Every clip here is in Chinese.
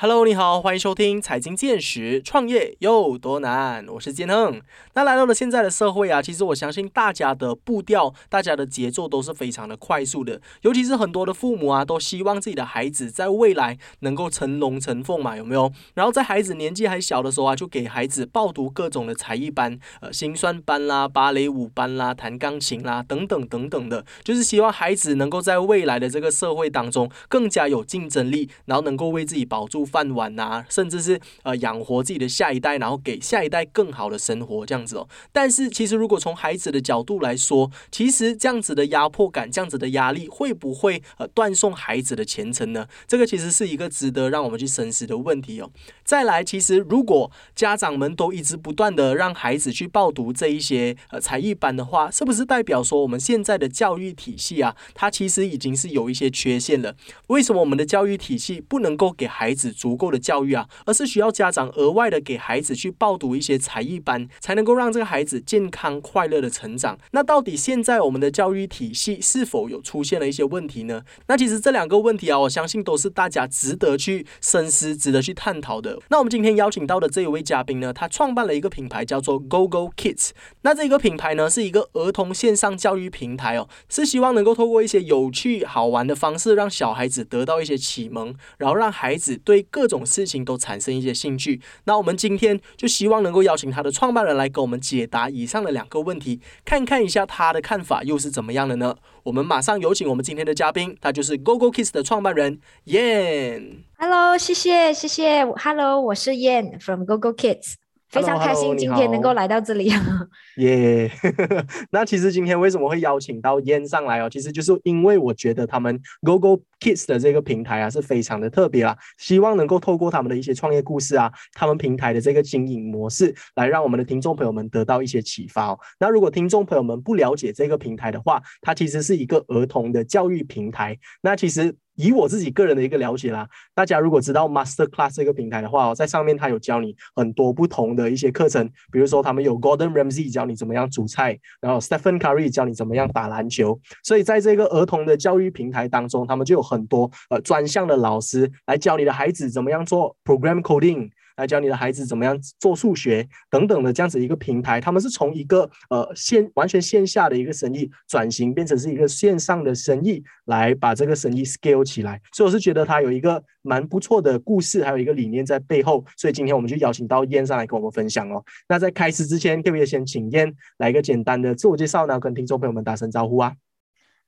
Hello，你好，欢迎收听财经见识，创业有多难？我是建亨。那来到了现在的社会啊，其实我相信大家的步调、大家的节奏都是非常的快速的。尤其是很多的父母啊，都希望自己的孩子在未来能够成龙成凤嘛，有没有？然后在孩子年纪还小的时候啊，就给孩子报读各种的才艺班，呃，心算班啦、芭蕾舞班啦、弹钢琴啦等等等等的，就是希望孩子能够在未来的这个社会当中更加有竞争力，然后能够为自己保住。饭碗呐，甚至是呃养活自己的下一代，然后给下一代更好的生活这样子哦。但是其实如果从孩子的角度来说，其实这样子的压迫感，这样子的压力，会不会呃断送孩子的前程呢？这个其实是一个值得让我们去深思的问题哦。再来，其实如果家长们都一直不断的让孩子去报读这一些呃才艺班的话，是不是代表说我们现在的教育体系啊，它其实已经是有一些缺陷了？为什么我们的教育体系不能够给孩子？足够的教育啊，而是需要家长额外的给孩子去报读一些才艺班，才能够让这个孩子健康快乐的成长。那到底现在我们的教育体系是否有出现了一些问题呢？那其实这两个问题啊，我相信都是大家值得去深思、值得去探讨的。那我们今天邀请到的这一位嘉宾呢，他创办了一个品牌叫做 Go Go Kids。那这个品牌呢，是一个儿童线上教育平台哦，是希望能够透过一些有趣好玩的方式，让小孩子得到一些启蒙，然后让孩子对各种事情都产生一些兴趣。那我们今天就希望能够邀请他的创办人来给我们解答以上的两个问题，看看一下他的看法又是怎么样的呢？我们马上有请我们今天的嘉宾，他就是 GoGo Kids 的创办人燕。Hello，谢谢谢谢。Hello，我是燕，from GoGo Kids。非常开心今天能够来到这里。耶，那其实今天为什么会邀请到燕上来哦？其实就是因为我觉得他们 GoGo Kids 的这个平台啊是非常的特别啦，希望能够透过他们的一些创业故事啊，他们平台的这个经营模式，来让我们的听众朋友们得到一些启发哦。那如果听众朋友们不了解这个平台的话，它其实是一个儿童的教育平台。那其实。以我自己个人的一个了解啦，大家如果知道 Master Class 这个平台的话哦，在上面它有教你很多不同的一些课程，比如说他们有 Gordon Ramsay 教你怎么样煮菜，然后 Stephen Curry 教你怎么样打篮球，所以在这个儿童的教育平台当中，他们就有很多呃专项的老师来教你的孩子怎么样做 Program Coding。来教你的孩子怎么样做数学等等的这样子一个平台，他们是从一个呃线完全线下的一个生意转型变成是一个线上的生意，来把这个生意 scale 起来。所以我是觉得它有一个蛮不错的故事，还有一个理念在背后。所以今天我们就邀请到燕上来跟我们分享哦。那在开始之前，可不可以先请燕来一个简单的自我介绍呢？跟听众朋友们打声招呼啊。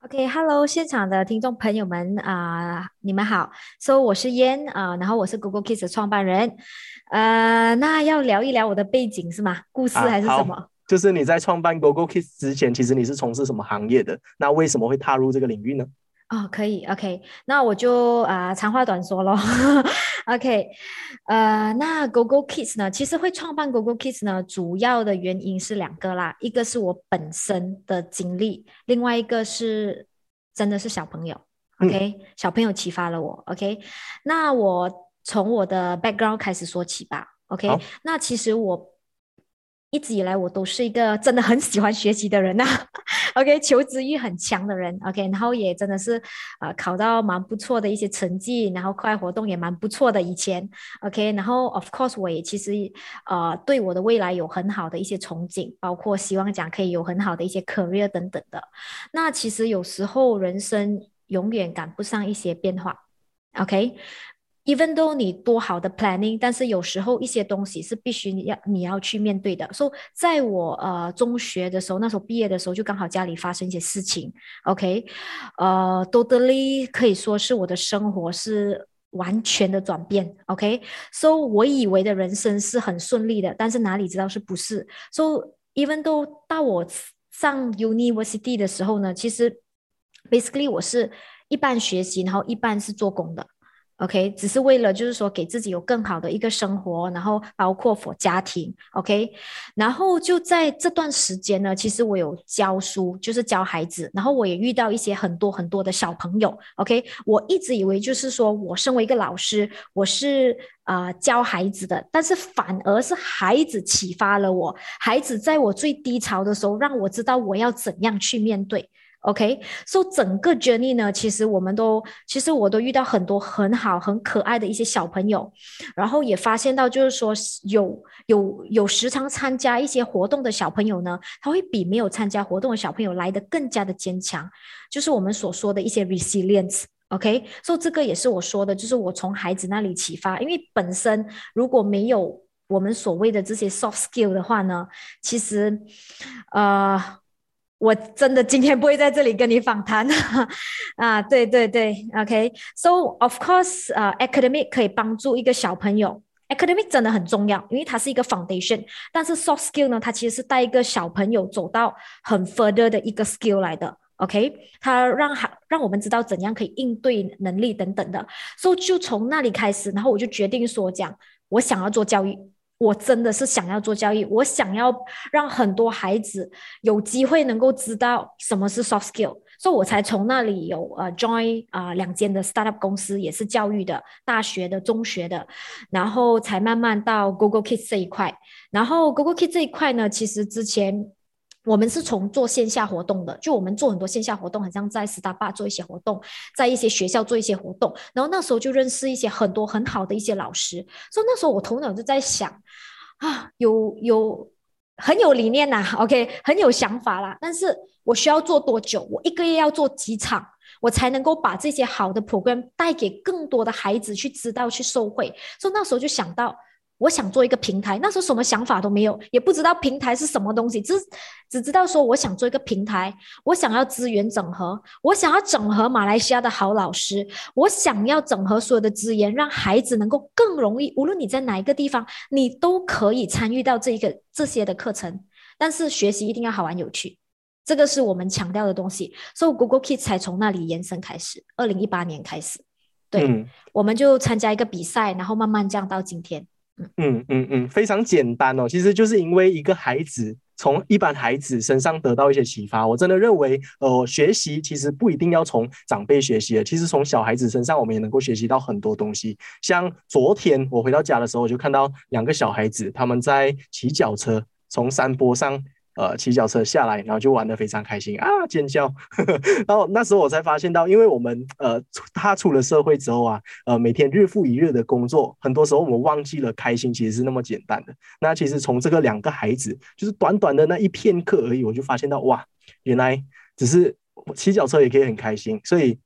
OK，Hello，现场的听众朋友们啊，你们好。So 我是燕啊，然后我是 Google Kids 的创办人。呃，那要聊一聊我的背景是吗？故事还是什么？就是你在创办 Google Kids 之前，其实你是从事什么行业的？那为什么会踏入这个领域呢？哦，可以，OK，那我就啊长话短说咯。OK，呃，那 Google Kids 呢，其实会创办 Google Kids 呢，主要的原因是两个啦，一个是我本身的经历，另外一个是真的是小朋友，OK，小朋友启发了我，OK，那我从我的 background 开始说起吧，OK，那其实我。一直以来，我都是一个真的很喜欢学习的人呐。OK，求知欲很强的人。OK，然后也真的是呃考到蛮不错的一些成绩，然后课外活动也蛮不错的。以前 OK，然后 Of course 我也其实呃对我的未来有很好的一些憧憬，包括希望讲可以有很好的一些 career 等等的。那其实有时候人生永远赶不上一些变化。OK。Even though 你多好的 planning，但是有时候一些东西是必须你要你要去面对的。所以在我呃中学的时候，那时候毕业的时候，就刚好家里发生一些事情。OK，呃，totally 可以说是我的生活是完全的转变。OK，so 我以为的人生是很顺利的，但是哪里知道是不是？So even though 到我上 university 的时候呢，其实 basically 我是一半学习，然后一半是做工的。OK，只是为了就是说给自己有更好的一个生活，然后包括我家庭，OK，然后就在这段时间呢，其实我有教书，就是教孩子，然后我也遇到一些很多很多的小朋友，OK，我一直以为就是说我身为一个老师，我是啊教孩子的，但是反而是孩子启发了我，孩子在我最低潮的时候，让我知道我要怎样去面对。OK，so 整个 journey 呢，其实我们都，其实我都遇到很多很好、很可爱的一些小朋友，然后也发现到，就是说有有有时常参加一些活动的小朋友呢，他会比没有参加活动的小朋友来的更加的坚强，就是我们所说的一些 resilience。OK，所以这个也是我说的，就是我从孩子那里启发，因为本身如果没有我们所谓的这些 soft skill 的话呢，其实，呃。我真的今天不会在这里跟你访谈 啊，对对对，OK，So of course，呃，academic 可以帮助一个小朋友，academic 真的很重要，因为它是一个 foundation。但是 soft skill 呢，它其实是带一个小朋友走到很 further 的一个 skill 来的，OK，它让他让我们知道怎样可以应对能力等等的。So 就从那里开始，然后我就决定说讲，我想要做教育。我真的是想要做教育，我想要让很多孩子有机会能够知道什么是 soft skill，所以我才从那里有呃 join 啊两间的 startup 公司，也是教育的，大学的、中学的，然后才慢慢到 Google Kids 这一块。然后 Google Kids 这一块呢，其实之前。我们是从做线下活动的，就我们做很多线下活动，很像在 Starbucks 做一些活动，在一些学校做一些活动，然后那时候就认识一些很多很好的一些老师，所以那时候我头脑就在想，啊，有有很有理念呐，OK，很有想法啦，但是我需要做多久？我一个月要做几场，我才能够把这些好的 program 带给更多的孩子去知道去受惠？所以那时候就想到。我想做一个平台，那时候什么想法都没有，也不知道平台是什么东西，只只知道说我想做一个平台，我想要资源整合，我想要整合马来西亚的好老师，我想要整合所有的资源，让孩子能够更容易，无论你在哪一个地方，你都可以参与到这一个这些的课程。但是学习一定要好玩有趣，这个是我们强调的东西，所以 Google Kids 才从那里延伸开始，二零一八年开始，对，我们就参加一个比赛，然后慢慢这样到今天。嗯嗯嗯，非常简单哦，其实就是因为一个孩子从一般孩子身上得到一些启发。我真的认为，呃，学习其实不一定要从长辈学习，其实从小孩子身上我们也能够学习到很多东西。像昨天我回到家的时候，我就看到两个小孩子他们在骑脚车，从山坡上。呃，骑脚车下来，然后就玩得非常开心啊，尖叫。然后那时候我才发现到，因为我们呃，他出了社会之后啊，呃，每天日复一日的工作，很多时候我们忘记了开心其实是那么简单的。那其实从这个两个孩子，就是短短的那一片刻而已，我就发现到哇，原来只是骑脚车也可以很开心，所以。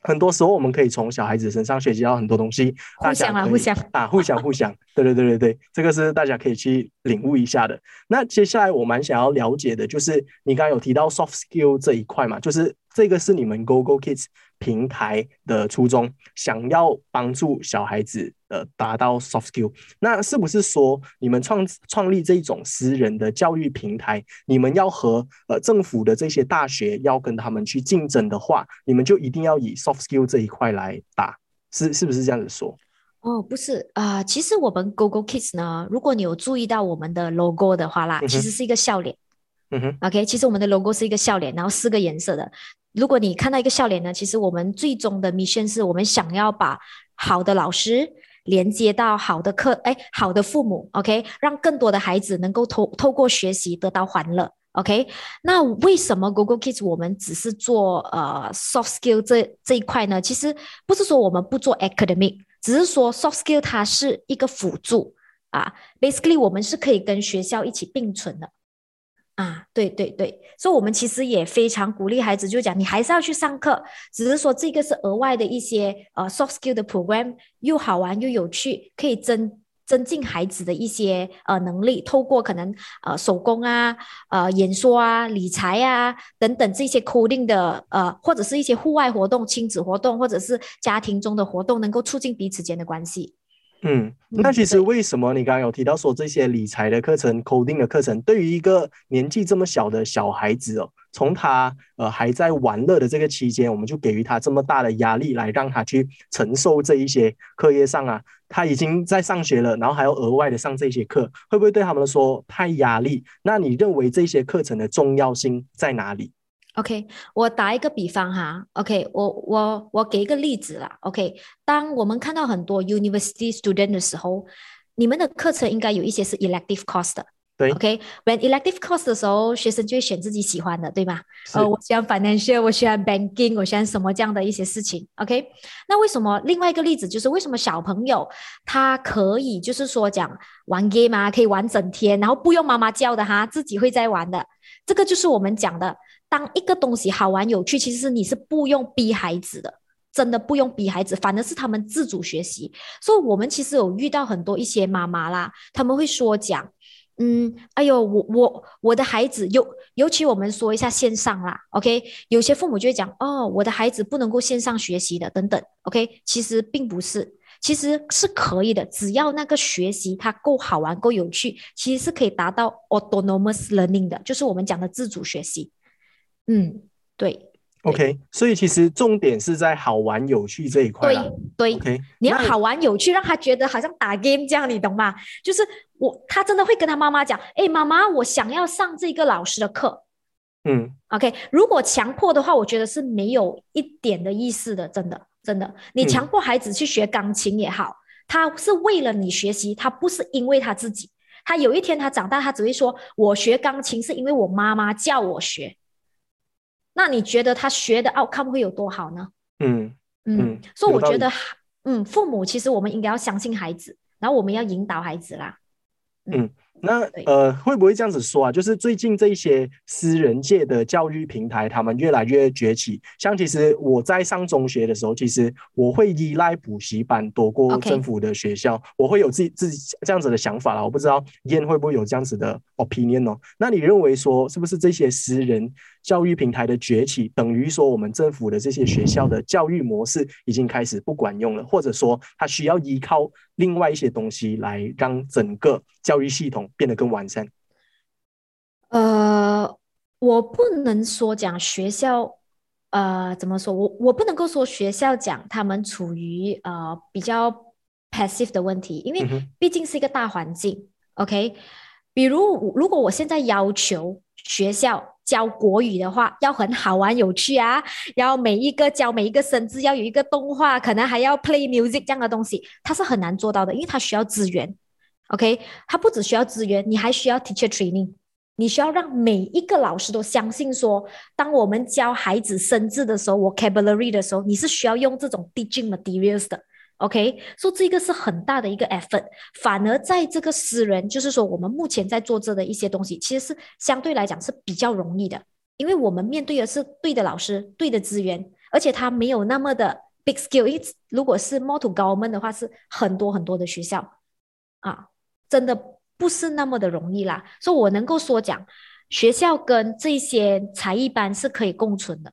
很多时候，我们可以从小孩子身上学习到很多东西。互相啊，互相啊，互相互相。对对对对对，这个是大家可以去领悟一下的。那接下来我蛮想要了解的，就是你刚刚有提到 soft skill 这一块嘛，就是这个是你们 Go Go Kids。平台的初衷，想要帮助小孩子呃达到 soft skill，那是不是说你们创创立这种私人的教育平台，你们要和呃政府的这些大学要跟他们去竞争的话，你们就一定要以 soft skill 这一块来打，是是不是这样子说？哦，不是啊，其实我们 Google Kids 呢，如果你有注意到我们的 logo 的话啦，其实是一个笑脸。嗯哼，OK，其实我们的 logo 是一个笑脸，然后四个颜色的。如果你看到一个笑脸呢，其实我们最终的 mission 是我们想要把好的老师连接到好的课，哎，好的父母，OK，让更多的孩子能够透透过学习得到欢乐，OK。那为什么 Google Kids 我们只是做呃 soft skill 这这一块呢？其实不是说我们不做 academic，只是说 soft skill 它是一个辅助啊。Basically，我们是可以跟学校一起并存的。啊，对对对，所以我们其实也非常鼓励孩子，就讲你还是要去上课，只是说这个是额外的一些呃 soft skill 的 program，又好玩又有趣，可以增增进孩子的一些呃能力，透过可能呃手工啊、呃演说啊、理财啊等等这些 coding 的呃，或者是一些户外活动、亲子活动，或者是家庭中的活动，能够促进彼此间的关系。嗯，那其实为什么你刚刚有提到说这些理财的课程、coding 的课程，对于一个年纪这么小的小孩子哦，从他呃还在玩乐的这个期间，我们就给予他这么大的压力，来让他去承受这一些课业上啊，他已经在上学了，然后还要额外的上这些课，会不会对他们说太压力？那你认为这些课程的重要性在哪里？OK，我打一个比方哈。OK，我我我给一个例子啦。OK，当我们看到很多 University student 的时候，你们的课程应该有一些是 elective course 的。对，OK，when elective course 的时候，学生就会选自己喜欢的，对吗？是呃，我喜欢 financial，我喜欢 banking，我喜欢什么这样的一些事情，OK？那为什么另外一个例子就是为什么小朋友他可以就是说讲玩 game 啊，可以玩整天，然后不用妈妈教的哈，自己会在玩的，这个就是我们讲的，当一个东西好玩有趣，其实你是不用逼孩子的。真的不用逼孩子，反而是他们自主学习。所以，我们其实有遇到很多一些妈妈啦，他们会说讲，嗯，哎呦，我我我的孩子，尤尤其我们说一下线上啦，OK，有些父母就会讲，哦，我的孩子不能够线上学习的，等等，OK，其实并不是，其实是可以的，只要那个学习它够好玩、够有趣，其实是可以达到 autonomous learning 的，就是我们讲的自主学习。嗯，对。OK，所以其实重点是在好玩有趣这一块啦。对对，OK，你要好玩有趣，让他觉得好像打 game 这样，你懂吗？就是我，他真的会跟他妈妈讲，哎，妈妈，我想要上这个老师的课。嗯 OK，如果强迫的话，我觉得是没有一点的意思的，真的真的。你嗯强迫孩子去学钢琴也好，他是为了你学习，他不是因为他自己。他有一天他长大，他只会说：“我学钢琴是因为我妈妈叫我学。”那你觉得他学的 outcome 会有多好呢？嗯嗯嗯，所以我觉得，嗯，父母其实我们应该要相信孩子，然后我们要引导孩子啦。那呃，会不会这样子说啊？就是最近这一些私人界的教育平台，他们越来越崛起。像其实我在上中学的时候，其实我会依赖补习班多过政府的学校，我会有自己自己这样子的想法啦。我不知道燕会不会有这样子的 opinion 哦？那你认为说，是不是这些私人教育平台的崛起，等于说我们政府的这些学校的教育模式已经开始不管用了，或者说它需要依靠另外一些东西来让整个教育系统变得更完善？呃，我不能说讲学校，呃，怎么说？我我不能够说学校讲他们处于呃比较 passive 的问题，因为毕竟是一个大环境。OK，比如如果我现在要求学校教国语的话，要很好玩有趣啊，然后每一个教每一个生字要有一个动画，可能还要 play music 这样的东西，它是很难做到的，因为它需要资源。OK，它不只需要资源，你还需要 teacher training。你需要让每一个老师都相信说，当我们教孩子生字的时候，vocabulary 的时候，你是需要用这种 teaching materials 的。OK，所以这个是很大的一个 effort。反而在这个私人，就是说我们目前在做这的一些东西，其实是相对来讲是比较容易的，因为我们面对的是对的老师、对的资源，而且他没有那么的 big skill。因为如果是 more to government 的话，是很多很多的学校啊，真的不是那么的容易啦。所以我能够说讲，学校跟这些才艺班是可以共存的，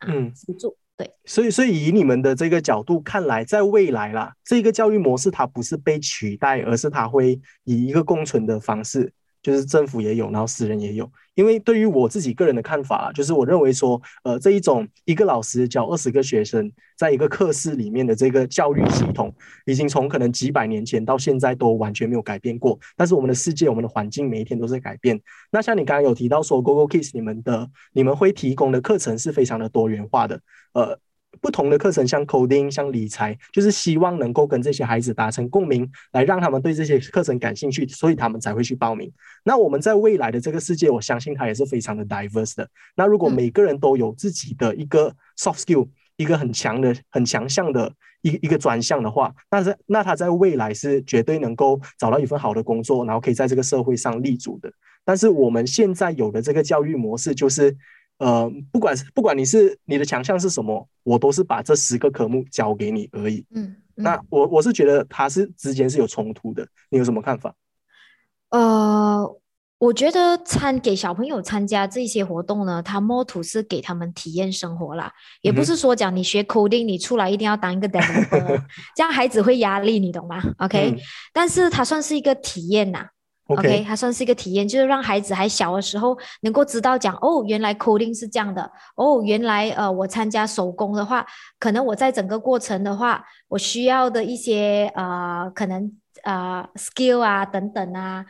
啊、嗯辅助对。所以，所以以你们的这个角度看来，在未来啦，这个教育模式它不是被取代，而是它会以一个共存的方式，就是政府也有，然后私人也有。因为对于我自己个人的看法，就是我认为说，呃，这一种一个老师教二十个学生，在一个课室里面的这个教育系统，已经从可能几百年前到现在都完全没有改变过。但是我们的世界、我们的环境每一天都在改变。那像你刚刚有提到说，Google Kids 你们的你们会提供的课程是非常的多元化的，呃，不同的课程，像 coding、像理财，就是希望能够跟这些孩子达成共鸣，来让他们对这些课程感兴趣，所以他们才会去报名。那我们在未来的这个世界，我相信它也是非常的 diverse 的。那如果每个人都有自己的一个 soft skill，一个很强的、很强项的一一个专项的话，那在那他在未来是绝对能够找到一份好的工作，然后可以在这个社会上立足的。但是我们现在有的这个教育模式就是，呃，不管是不管你是你的强项是什么，我都是把这十个科目教给你而已。嗯，嗯那我我是觉得它是之间是有冲突的，你有什么看法？呃，我觉得参给小朋友参加这些活动呢，它 m o 是给他们体验生活啦，也不是说讲你学 coding 你出来一定要当一个 developer，这样孩子会压力，你懂吗？OK，、嗯但是它算是一个体验呐、OK，它算是一个体验，就是让孩子还小的时候能够知道讲哦，原来 coding 是这样的，哦，原来呃，我参加手工的话，可能我在整个过程的话，我需要的一些呃，可能呃 skill 啊等等啊，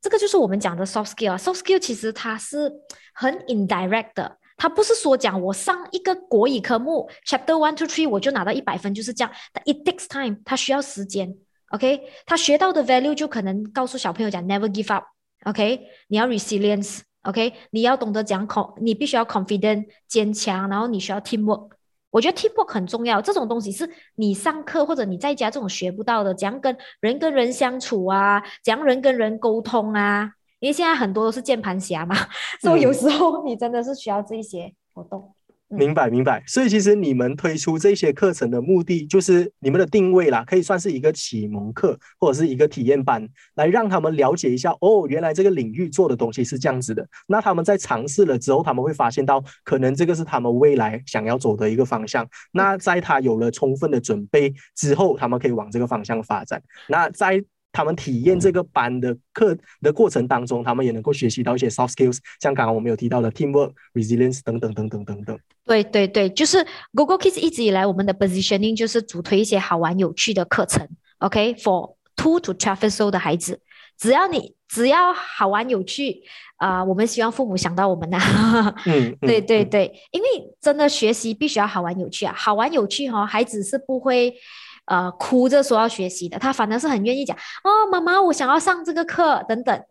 这个就是我们讲的 soft skill 啊，soft skill 其实它是很 indirect 的。它不是说讲我上一个国语科目 chapter one to three 我就拿到一百分，就是这样。但 it takes time，它需要时间。OK，他学到的 value 就可能告诉小朋友讲 never give up，OK，你要 resilience，OK，你要懂得讲 con，你必须要 confident 坚强，然后你需要 teamwork。我觉得 teamwork 很重要，这种东西是你上课或者你在家这种学不到的，怎样跟人跟人相处啊，怎样人跟人沟通啊。因为现在很多都是键盘侠嘛，所以有时候你真的是需要这些活动。明白明白，所以其实你们推出这些课程的目的，就是你们的定位啦，可以算是一个启蒙课或者是一个体验班，来让他们了解一下哦，原来这个领域做的东西是这样子的。那他们在尝试了之后，他们会发现到，可能这个是他们未来想要走的一个方向。那在他有了充分的准备之后，他们可以往这个方向发展。那在他们体验这个班的课的过程当中，他们也能够学习到一些 soft skills，像刚刚我们有提到的 teamwork、resilience 等等等等等等。对对对，就是 Google Kids 一直以来我们的 positioning 就是主推一些好玩有趣的课程。OK，for two to twelve years old 的孩子，只要你只要好玩有趣啊，我们希望父母想到我们呐。嗯，对对对，因为真的学习必须要好玩有趣啊，好玩有趣哈，孩子是不会。呃，哭着说要学习的，他反而是很愿意讲哦，妈妈，我想要上这个课等等。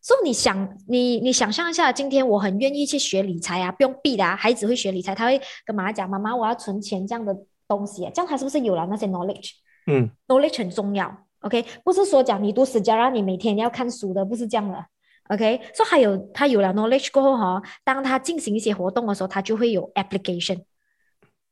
所以你想，你你想象一下，今天我很愿意去学理财啊，不用逼的啊，孩子会学理财，他会跟妈妈讲，妈妈，我要存钱这样的东西，这样他是不是有了那些 knowledge？嗯，knowledge 很重要，OK，不是说讲你读史家让你每天要看书的，不是这样的，OK。所以还有他有了 knowledge 过后哈，当他进行一些活动的时候，他就会有 application。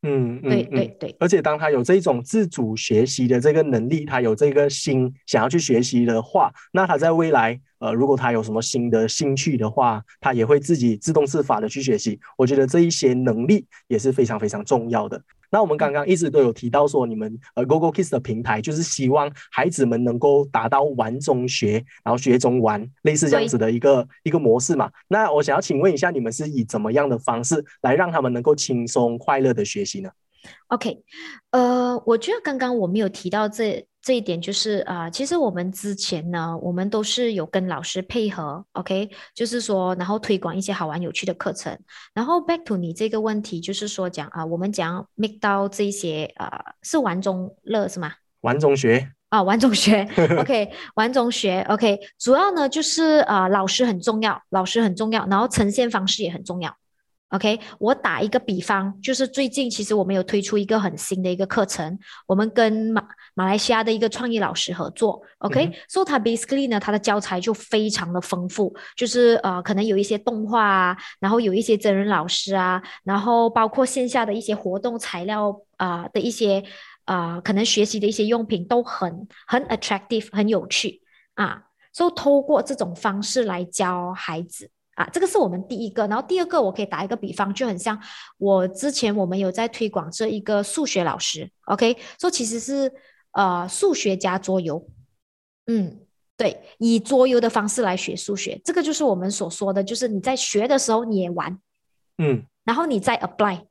嗯，对对对，而且当他有这种自主学习的这个能力，他有这个心想要去学习的话，那他在未来，呃，如果他有什么新的兴趣的话，他也会自己自动自发的去学习。我觉得这一些能力也是非常非常重要的。那我们刚刚一直都有提到说，你们呃 Google Kids 的平台就是希望孩子们能够达到玩中学，然后学中玩，类似这样子的一个一个模式嘛。那我想要请问一下，你们是以怎么样的方式来让他们能够轻松快乐的学习呢？OK，呃，我觉得刚刚我们有提到这。这一点就是啊，其实我们之前呢，我们都是有跟老师配合，OK，就是说，然后推广一些好玩有趣的课程。然后 back to 你这个问题，就是说讲啊，我们讲 make 到这些啊，是玩中乐是吗？玩中学啊，玩中学，OK，玩中学，OK，主要呢就是啊，老师很重要，老师很重要，然后呈现方式也很重要。OK，我打一个比方，就是最近其实我们有推出一个很新的一个课程，我们跟马马来西亚的一个创意老师合作。OK，so 他 basically 呢，他的教材就非常的丰富，就是呃，可能有一些动画啊，然后有一些真人老师啊，然后包括线下的一些活动材料啊的一些啊，可能学习的一些用品都很很 attractive，很有趣啊。so 透过这种方式来教孩子。啊，这个是我们第一个，然后第二个我可以打一个比方，就很像我之前我们有在推广这一个数学老师，OK，说其实是呃数学加桌游，嗯，对，以桌游的方式来学数学，这个就是我们所说的，就是你在学的时候你也玩，嗯，然后你再 apply，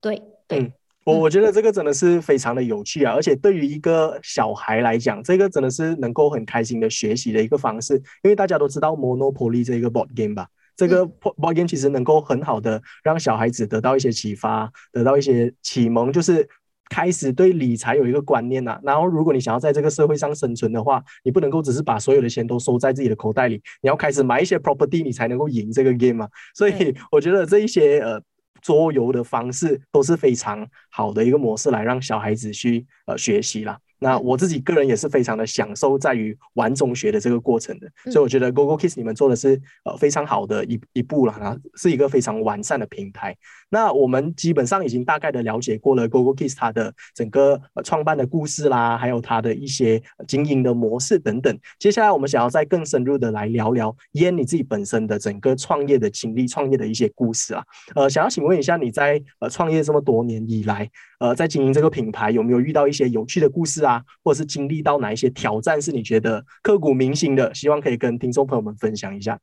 对对。我我觉得这个真的是非常的有趣啊，而且对于一个小孩来讲，这个真的是能够很开心的学习的一个方式。因为大家都知道 Monopoly 这个 board game 吧，这个 board game 其实能够很好的让小孩子得到一些启发，得到一些启蒙，就是开始对理财有一个观念呐。然后，如果你想要在这个社会上生存的话，你不能够只是把所有的钱都收在自己的口袋里，你要开始买一些 property，你才能够赢这个 game 嘛。所以，我觉得这一些呃。桌游的方式都是非常好的一个模式，来让小孩子去呃学习啦。那我自己个人也是非常的享受在于玩中学的这个过程的，所以我觉得 Google Kids 你们做的是呃非常好的一一步了，然后是一个非常完善的平台。那我们基本上已经大概的了解过了 Google Kids 它的整个创办的故事啦，还有它的一些经营的模式等等。接下来我们想要再更深入的来聊聊烟你自己本身的整个创业的经历、创业的一些故事啊。呃，想要请问一下你在呃创业这么多年以来，呃，在经营这个品牌有没有遇到一些有趣的故事啊，或者是经历到哪一些挑战是你觉得刻骨铭心的？希望可以跟听众朋友们分享一下。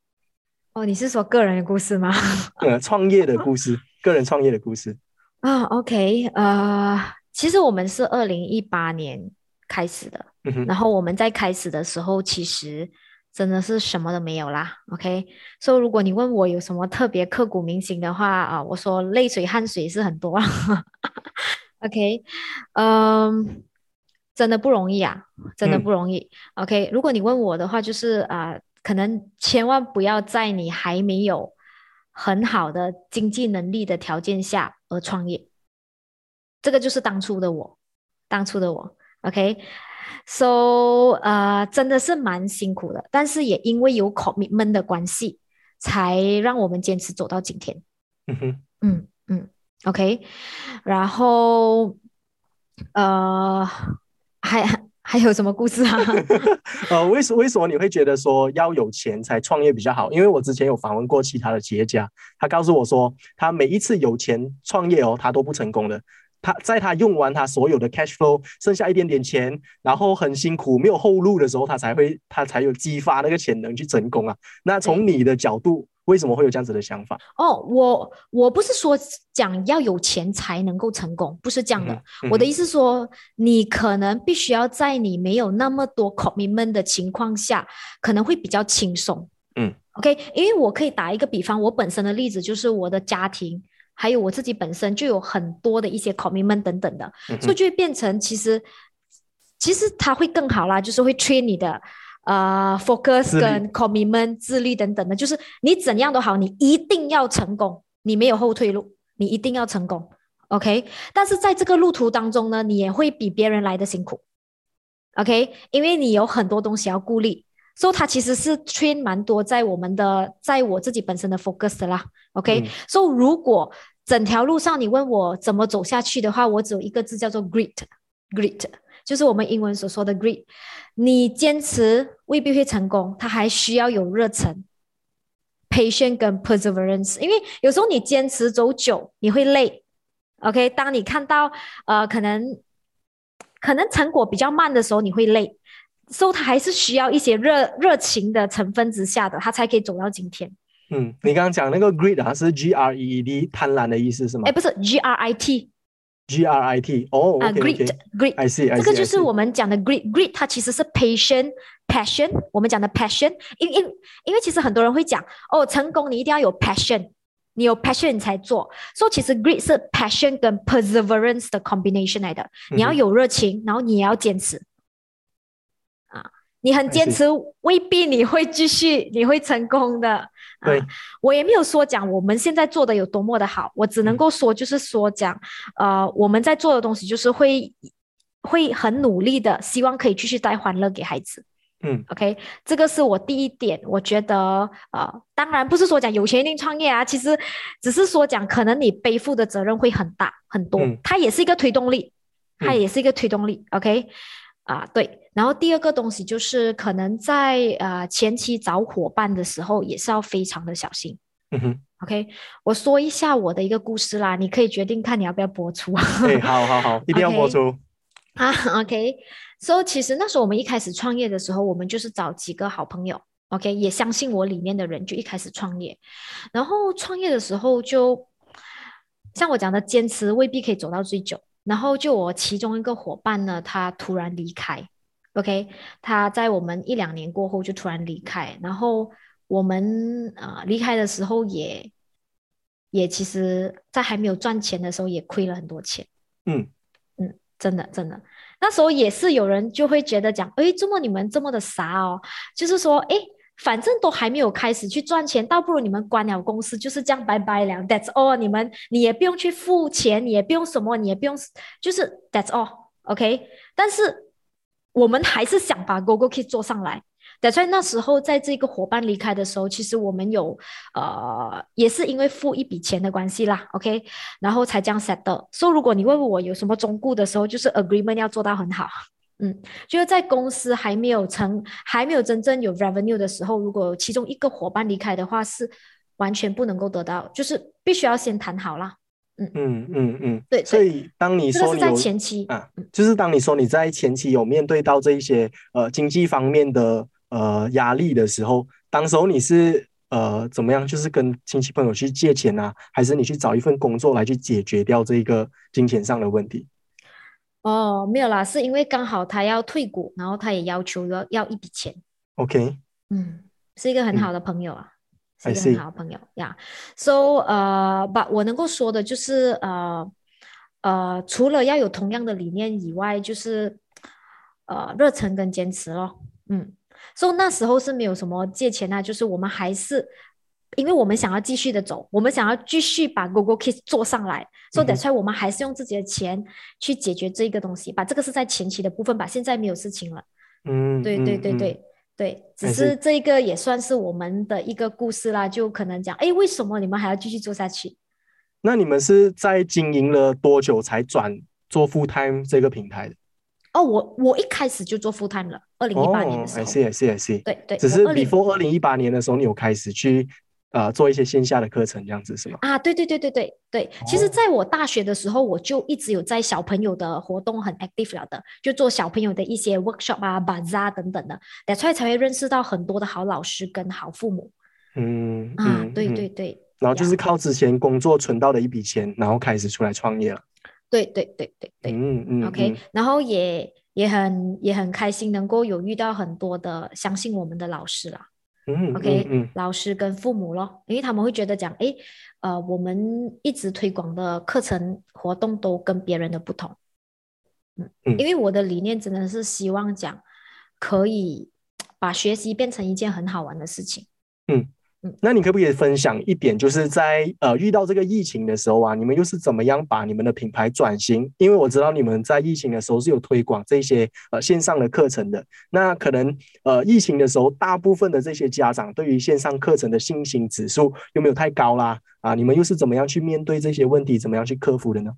哦，你是说个人的故事吗？呃，创业的故事。个人创业的故事啊，OK，呃，其实我们是二零一八年开始的，然后我们在开始的时候，其实真的是什么都没有啦，OK。所以如果你问我有什么特别刻骨铭心的话啊，我说泪水汗水是很多，OK，嗯，真的不容易啊，真的不容易，OK。如果你问我的话，就是啊。可能千万不要在你还没有很好的经济能力的条件下而创业。这个就是当初的我，当初的我。OK，so 呃，真的是蛮辛苦的，但是也因为有 commitment 的关系，才让我们坚持走到今天。嗯哼，嗯嗯，OK，然后呃，还还有什么故事啊？呃，为什为什么你会觉得说要有钱才创业比较好？因为我之前有访问过其他的企业家，他告诉我说，他每一次有钱创业哦，他都不成功的。他在他用完他所有的 cash flow，剩下一点点钱，然后很辛苦没有后路的时候，他才会他才有激发那个潜能去成功啊。那从你的角度，为什么会有这样子的想法？哦，我我不是说讲要有钱才能够成功，不是这样的。我的意思说，你可能必须要在你没有那么多 commitment 的情况下，可能会比较轻松。嗯，OK，因为我可以打一个比方，我本身的例子就是我的家庭。还有我自己本身就有很多的一些 commitment 等等的，所以就会变成其实其实它会更好啦，就是会 train 你的呃 focus 跟 commitment 自律等等的，就是你怎样都好，你一定要成功，你没有后退路，你一定要成功，OK？但是在这个路途当中呢，你也会比别人来的辛苦，OK？因为你有很多东西要顾虑，所以它其实是 train 蛮多在我们的在我自己本身的 focus 啦，OK？所以如果整条路上，你问我怎么走下去的话，我只有一个字叫做 grit，grit，就是我们英文所说的 grit。你坚持未必会成功，它还需要有热忱、patience 跟 perseverance。因为有时候你坚持走久，你会累。OK，当你看到呃可能可能成果比较慢的时候，你会累。所以它还是需要一些热热情的成分之下的，它才可以走到今天。嗯，你刚刚讲那个 greed 啊，是 G R E E D 贪婪的意思是吗？哎，不是 G R I T，G R I T 哦，啊，greed，greed，I see，这个就是我们讲的 grit，grit 它其实是 patient，passion，我们讲的 passion，因因因为其实很多人会讲哦，成功你一定要有 passion，你有 passion 你才做，所以其实 grit 是 passion 跟 perseverance 的 combination 来的，你要有热情，然后你也要坚持。你很坚持，未必你会继续，你会成功的。对，我也没有说讲我们现在做的有多么的好，我只能够说就是说讲，呃，我们在做的东西就是会会很努力的，希望可以继续带欢乐给孩子。嗯，OK，这个是我第一点，我觉得，呃，当然不是说讲有钱一定创业啊，其实只是说讲可能你背负的责任会很大很多，它也是一个推动力，它也是一个推动力。OK。啊，对，然后第二个东西就是可能在呃前期找伙伴的时候也是要非常的小心。嗯哼，OK，我说一下我的一个故事啦，你可以决定看你要不要播出。哎，好好好，一定要播出。啊，OK，所以其实那时候我们一开始创业的时候，我们就是找几个好朋友，OK，也相信我里面的人就一开始创业，然后创业的时候就像我讲的，坚持未必可以走到最久。然后就我其中一个伙伴呢，他突然离开，OK，他在我们一两年过后就突然离开，然后我们啊离开的时候也也其实，在还没有赚钱的时候也亏了很多钱，嗯嗯，真的真的，那时候也是有人就会觉得讲，哎，怎么你们这么的傻哦？就是说，哎。反正都还没有开始去赚钱，倒不如你们关了公司，就是这样拜拜了。That's all，你们你也不用去付钱，你也不用什么，你也不用，就是 That's all，OK。但是我们还是想把 Google Key 做上来。等于那时候在这个伙伴离开的时候，其实我们有呃，也是因为付一笔钱的关系啦，OK，然后才这样 set 的。所以如果你问我有什么忠固的时候，就是 agreement 要做到很好。嗯，就是在公司还没有成、还没有真正有 revenue 的时候，如果其中一个伙伴离开的话，是完全不能够得到，就是必须要先谈好啦。嗯嗯嗯嗯，对。所以当你说你在前期啊，就是当你说你在前期有面对到这一些呃经济方面的呃压力的时候，当时候你是呃怎么样？就是跟亲戚朋友去借钱啊，还是你去找一份工作来去解决掉这一个金钱上的问题？哦，没有啦，是因为刚好他要退股，然后他也要求要要一笔钱。OK，嗯，是一个很好的朋友啊，是一个很好的朋友呀。So，呃，把我能够说的就是，呃，呃，除了要有同样的理念以外，就是，呃，热忱跟坚持咯。嗯，So 那时候是没有什么借钱啊，就是我们还是，因为我们想要继续的走，我们想要继续把 Google Kids 做上来，所以 that's why 我们还是用自己的钱去解决这个东西，把这个是在前期的部分吧，现在没有事情了。嗯，对对对嗯，对对，只是是这个也算是我们的一个故事啦，就可能讲，哎，为什么你们还要继续做下去？那你们是在经营了多久才转做 full time 这个平台的？哦，我我一开始就做 full time 了，二零一八年的时哦，I 候，see I see I see，对对，只是 before 二零一八年的时候，你有开始去呃做一些线下的课程，这样子是吗？啊，对对对对对对，其实哦。在我大学的时候，我就一直有在小朋友的活动很 active 了的，就做小朋友的一些 workshop 啊、bazaar 等等的，that's why 才会认识到很多的好老师跟好父母嗯啊，嗯对嗯对。对，然后就是靠之前工作存到的一笔钱，然后开始出来创业了。对对对对对嗯嗯，OK，嗯。然后也也很也很开心能够有遇到很多的相信我们的老师啦。嗯 OK，、嗯嗯。老师跟父母咯，因为他们会觉得讲，诶，呃，我们一直推广的课程活动都跟别人的不同，嗯，嗯。因为我的理念真的是希望讲，可以把学习变成一件很好玩的事情。那你可不可以分享一点，就是在呃遇到这个疫情的时候啊，你们又是怎么样把你们的品牌转型？因为我知道你们在疫情的时候是有推广这些呃线上的课程的。那可能呃疫情的时候，大部分的这些家长对于线上课程的信心指数有没有太高啦？啊，你们又是怎么样去面对这些问题，怎么样去克服的呢？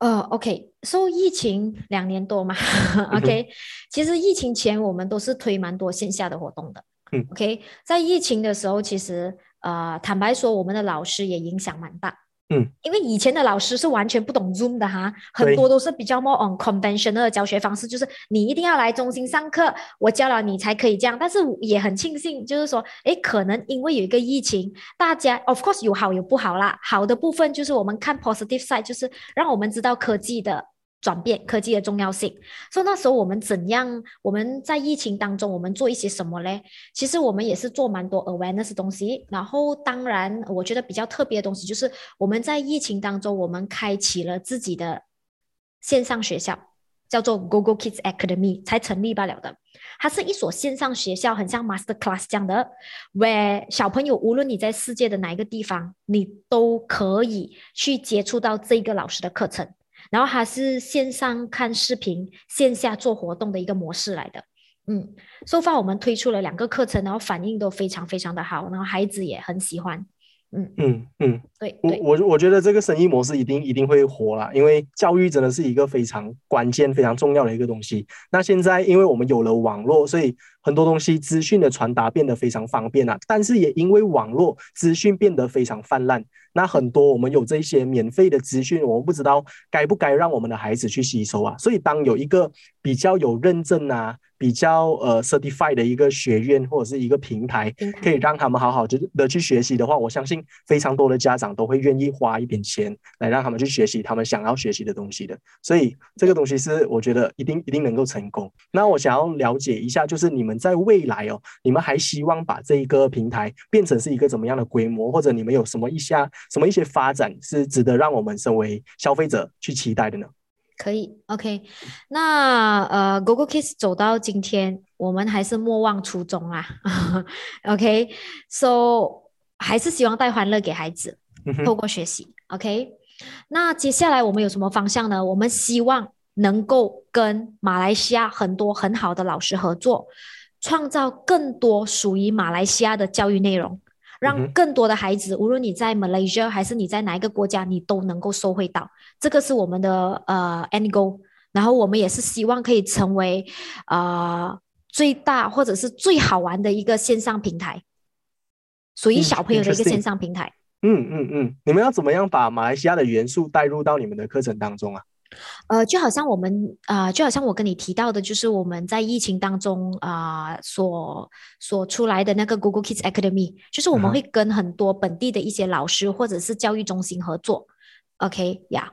呃，OK，受、疫情两年多嘛，OK，其实疫情前我们都是推蛮多线下的活动的，嗯，OK，在疫情的时候，其实呃，坦白说，我们的老师也影响蛮大，嗯，因为以前的老师是完全不懂 Zoom 的哈，很多都是比较 more on conventional 的教学方式，就是你一定要来中心上课，我教了你才可以这样。但是也很庆幸，就是说，诶，可能因为有一个疫情，大家 of course 有好有不好啦。好的部分就是我们看 positive side，就是让我们知道科技的转变，科技的重要性。所以那时候我们怎样？我们在疫情当中，我们做一些什么嘞？其实我们也是做蛮多 awareness 东西。然后当然，我觉得比较特别的东西就是我们在疫情当中，我们开启了自己的线上学校，叫做 Google Kids Academy，才成立罢了的。它是一所线上学校，很像 Master Class 这样的，where 小朋友无论你在世界的哪一个地方，你都可以去接触到这个老师的课程。然后它是线上看视频，线下做活动的一个模式来的。嗯，so far 我们推出了两个课程，然后反应都非常非常的好，然后孩子也很喜欢。嗯，嗯嗯。我我我觉得这个生意模式一定一定会火啦，因为教育真的是一个非常关键、非常重要的一个东西。那现在因为我们有了网络，所以很多东西资讯的传达变得非常方便了。但是也因为网络资讯变得非常泛滥，那很多我们有这些免费的资讯，我们不知道该不该让我们的孩子去吸收啊。所以当有一个比较有认证啊、比较呃 certified 的一个学院或者是一个平台，平台可以让他们好好的的去学习的话，我相信非常多的家长都会愿意花一点钱来让他们去学习他们想要学习的东西的。所以这个东西是我觉得一定一定能够成功。那我想要了解一下，就是你们在未来哦，你们还希望把这一个平台变成是一个怎么样的规模，或者你们有什么一下什么一些发展是值得让我们身为消费者去期待的呢？可以，OK。那呃，Google Kids 走到今天，我们还是莫忘初衷啦。OK，So 还是希望带欢乐给孩子，透过学习。OK，那接下来我们有什么方向呢？我们希望能够跟马来西亚很多很好的老师合作，创造更多属于马来西亚的教育内容，嗯让更多的孩子，无论你在 Malaysia 还是你在哪一个国家，你都能够收获到。这个是我们的呃 end goal。然后我们也是希望可以成为呃最大或者是最好玩的一个线上平台，属于嗯小朋友的一个线上平台。嗯嗯嗯嗯，你们要怎么样把马来西亚的元素带入到你们的课程当中啊？呃，就好像我们啊、呃就好像我跟你提到的，就是我们在疫情当中啊、呃所所出来的那个 Google Kids Academy，就是我们会跟很多本地的一些老师或者是教育中心合作，OK 呀、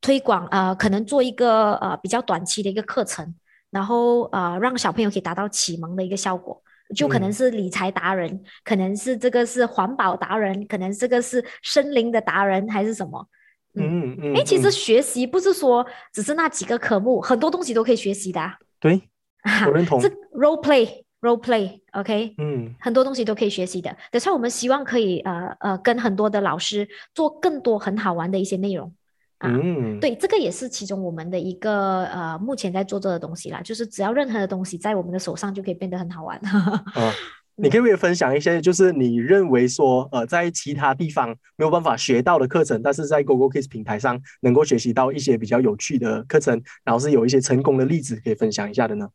推广呃，可能做一个呃比较短期的一个课程，然后呃让小朋友可以达到启蒙的一个效果。就可能嗯是理财达人，可能是这个是环保达人，可能这个是森林的达人，还是什么？嗯嗯，哎，其实嗯学习不是说只是那几个科目，很多东西都可以学习的、啊。对 我认同这 role play role play，OK，、嗯很多东西都可以学习的。等下我们希望可以呃呃跟很多的老师做更多很好玩的一些内容。啊嗯，对，这个也是其中我们的一个呃目前在做这的东西啦，就是只要任何的东西在我们的手上就可以变得很好玩。啊，你可不可以分享一些，就是你认为说，呃，在其他地方没有办法学到的课程，但是在 Google Kids 平台上能够学习到一些比较有趣的课程，然后是有一些成功的例子可以分享一下的呢？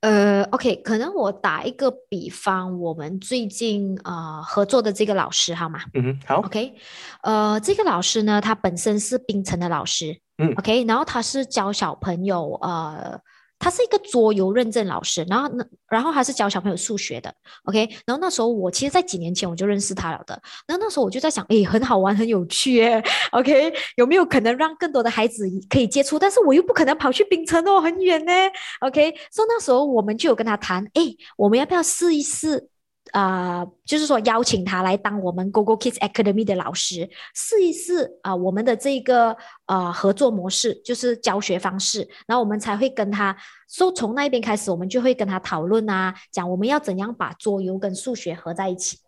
呃，OK，可能我打一个比方，我们最近呃合作的这个老师好吗嗯哼，好，？OK，呃，这个老师呢，他本身是槟城的老师，嗯，OK，然后他是教小朋友，呃，他是一个桌游认证老师，然后呢，然后他是教小朋友数学的，OK，然后那时候我其实，在几年前我就认识他了的，然后那时候我就在想，诶，很好玩，很有趣耶，OK，有没有可能让更多的孩子可以接触？但是我又不可能跑去槟城哦，很远呢，OK，所以那时候我们就有跟他谈，诶，我们要不要试一试？啊、就是说邀请他来当我们 Google Kids Academy 的老师，试一试啊、我们的这个呃合作模式，就是教学方式，然后我们才会跟他，so 从那边开始，我们就会跟他讨论啊，讲我们要怎样把桌游跟数学合在一起。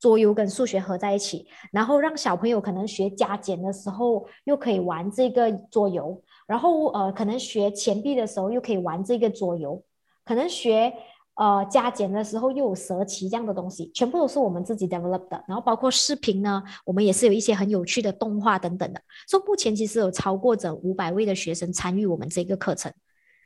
桌游跟数学合在一起，然后让小朋友可能学加减的时候又可以玩这个桌游，然后呃可能学钱币的时候又可以玩这个桌游，可能学呃加减的时候又有蛇棋这样的东西，全部都是我们自己 develop 的。然后包括视频呢，我们也是有一些很有趣的动画等等的。所以目前其实有超过整五百位的学生参与我们这个课程，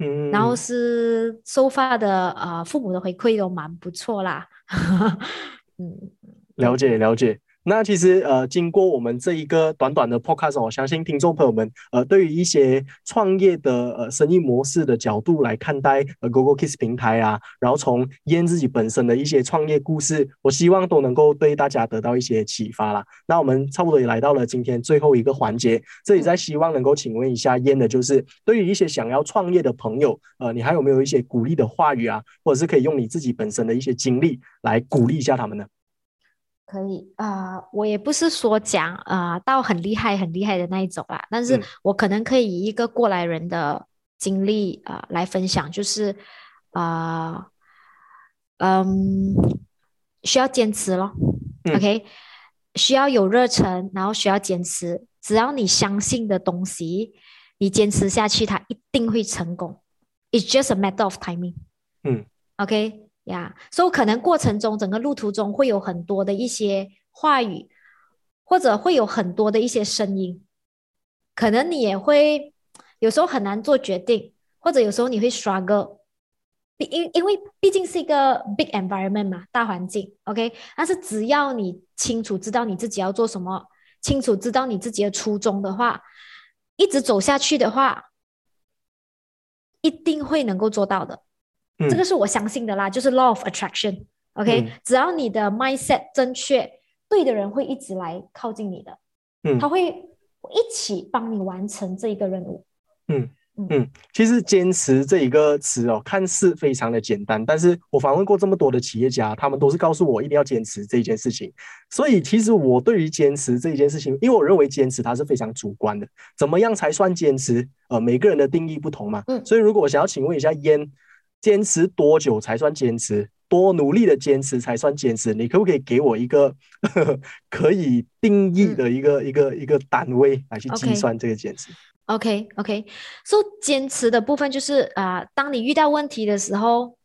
嗯，然后是收发的呃父母的回馈都蛮不错啦。嗯，了解了解。那其实呃，经过我们这一个短短的 podcast，我相信听众朋友们呃，对于一些创业的呃生意模式的角度来看待呃 Google Kiss 平台啊，然后从燕自己本身的一些创业故事，我希望都能够对大家得到一些启发啦。那我们差不多也来到了今天最后一个环节，这里在希望能够请问一下燕的，就是对于一些想要创业的朋友，呃，你还有没有一些鼓励的话语啊，或者是可以用你自己本身的一些经历来鼓励一下他们呢？可以啊、我也不是说讲啊、到很厉害很厉害的那一种啦，但是嗯。我可能可以以一个过来人的经历啊、来分享，就是啊、嗯，需要坚持咯、嗯。O k 需要有热忱，然后需要坚持，只要你相信的东西，你坚持下去，它一定会成功。It's just a matter of timing。嗯，OK 呀、所以可能过程中整个路途中会有很多的一些话语，或者会有很多的一些声音，可能你也会有时候很难做决定，或者有时候你会 struggle。因因为毕竟是一个 big environment 嘛，大环境，OK。但是只要你清楚知道你自己要做什么，清楚知道你自己的初衷的话，一直走下去的话，一定会能够做到的。嗯这个是我相信的啦，就是 law of attraction。OK，、嗯只要你的 mindset 正确，对的人会一直来靠近你的，嗯他会一起帮你完成这一个任务。嗯嗯，其实坚持这一个词哦，看似非常的简单，但是我访问过这么多的企业家，他们都是告诉我一定要坚持这一件事情。所以其实我对于坚持这一件事情，因为我认为坚持它是非常主观的，怎么样才算坚持？呃，每个人的定义不同嘛。嗯所以如果我想要请问一下烟，坚持多久才算坚持？多努力的坚持才算坚持？你可不可以给我一个 可以定义的一个、一个一个单位来去计算这个坚持？OK OK，所、以坚持的部分就是啊、当你遇到问题的时候，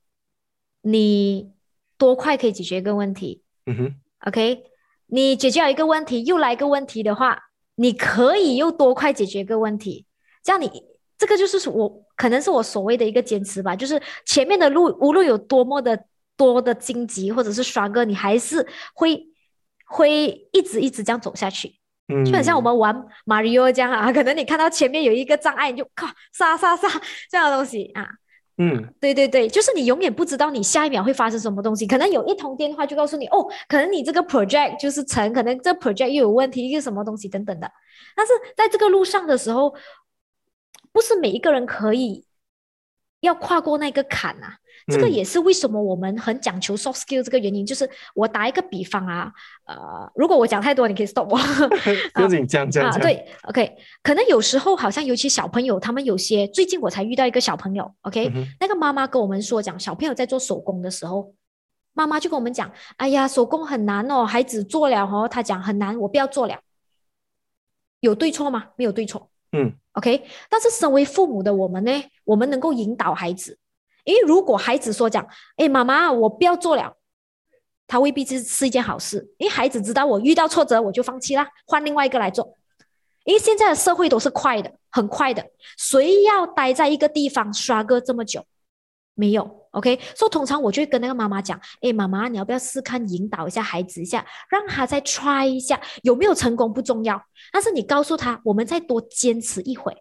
你多快可以解决一个问题嗯哼，？OK，你解决了一个问题，又来一个问题的话，你可以又多快解决一个问题？这样你这个就是我可能是我所谓的一个坚持吧，就是前面的路无论有多么的多的荆棘或者是刷哥，你还是会会一直一直这样走下去。嗯，就很像我们玩 Mario 这样啊，可能你看到前面有一个障碍，你就靠杀杀杀这样的东西啊。嗯对对对，就是你永远不知道你下一秒会发生什么东西，可能有一通电话就告诉你，哦，可能你这个 project 就是成，可能这 project 又有问题，一个什么东西等等的。但是在这个路上的时候，不是每一个人可以要跨过那个坎啊。这个也是为什么我们很讲求 soft skill 这个原因。就是我打一个比方啊，呃，如果我讲太多，你可以 stop 我。不紧张，这样啊，对，OK。可能有时候好像尤其小朋友，他们有些最近我才遇到一个小朋友，OK，那个妈妈跟我们说讲，小朋友在做手工的时候，妈妈就跟我们讲，哎呀，手工很难哦，孩子做了哦，他讲很难，我不要做了。有对错吗？没有对错。嗯，OK。但是身为父母的我们呢，我们能够引导孩子，因为如果孩子说讲，哎，妈妈，我不要做了，他未必是是一件好事，因为孩子知道我遇到挫折我就放弃啦，换另外一个来做。因为现在的社会都是快的，很快的，谁要待在一个地方刷个这么久？没有，OK，所以通常我就会跟那个妈妈讲，哎，妈妈，你要不要试看引导一下孩子一下，让他再 try 一下，有没有成功不重要，但是你告诉他，我们再多坚持一会，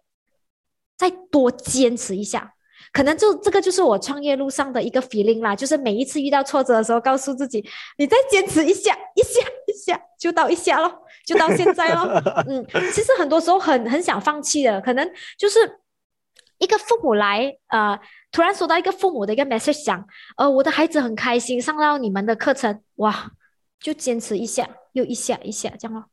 再多坚持一下，可能就这个就是我创业路上的一个 feeling 啦，就是每一次遇到挫折的时候，告诉自己，你再坚持一下，一下，一下，就到一下咯，就到现在咯。嗯，其实很多时候很很想放弃的，可能就是一个父母来，呃。突然收到一个父母的一个 message，讲，呃，我的孩子很开心上到你们的课程，哇，就坚持一下，又一下一下这样咯。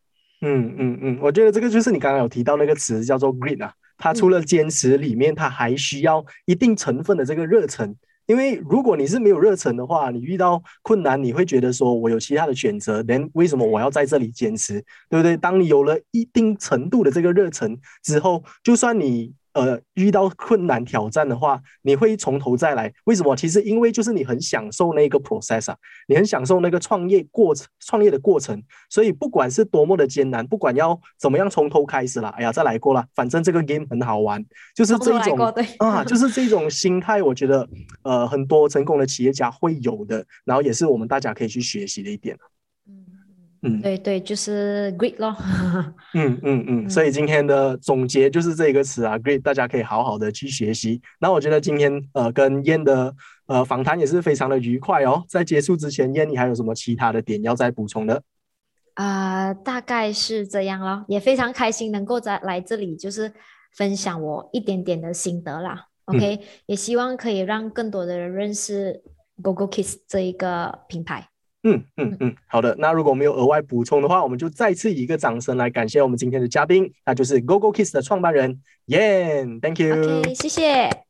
嗯嗯嗯，我觉得这个就是你刚刚有提到那个词叫做 grit 啊，它除了坚持里面，它还需要一定成分的这个热忱。因为如果你是没有热忱的话，你遇到困难，你会觉得说我有其他的选择连为什么我要在这里坚持，对不对？当你有了一定程度的这个热忱之后，就算你。呃，遇到困难挑战的话，你会从头再来。为什么？其实因为就是你很享受那个 process 啊，你很享受那个创业过程、创业的过程。所以不管是多么的艰难，不管要怎么样从头开始了，哎呀，再来过了，反正这个 game 很好玩，就是这种啊，就是这种心态。我觉得呃，很多成功的企业家会有的，然后也是我们大家可以去学习的一点。嗯，对对，就是 great 咯。嗯嗯嗯，所以今天的总结就是这个词啊，great，大家可以好好的去学习。那我觉得今天呃跟燕的呃访谈也是非常的愉快哦。在结束之前，燕你还有什么其他的点要再补充的？啊，大概是这样咯，也非常开心能够在来这里就是分享我一点点的心得啦。OK，也希望可以让更多的人认识 Google Kiss 这一个品牌。嗯嗯嗯，好的。那如果没有额外补充的话，我们就再次以一个掌声来感谢我们今天的嘉宾，那就是 GoGo Kiss 的创办人 Yan。Thank you。OK，谢谢。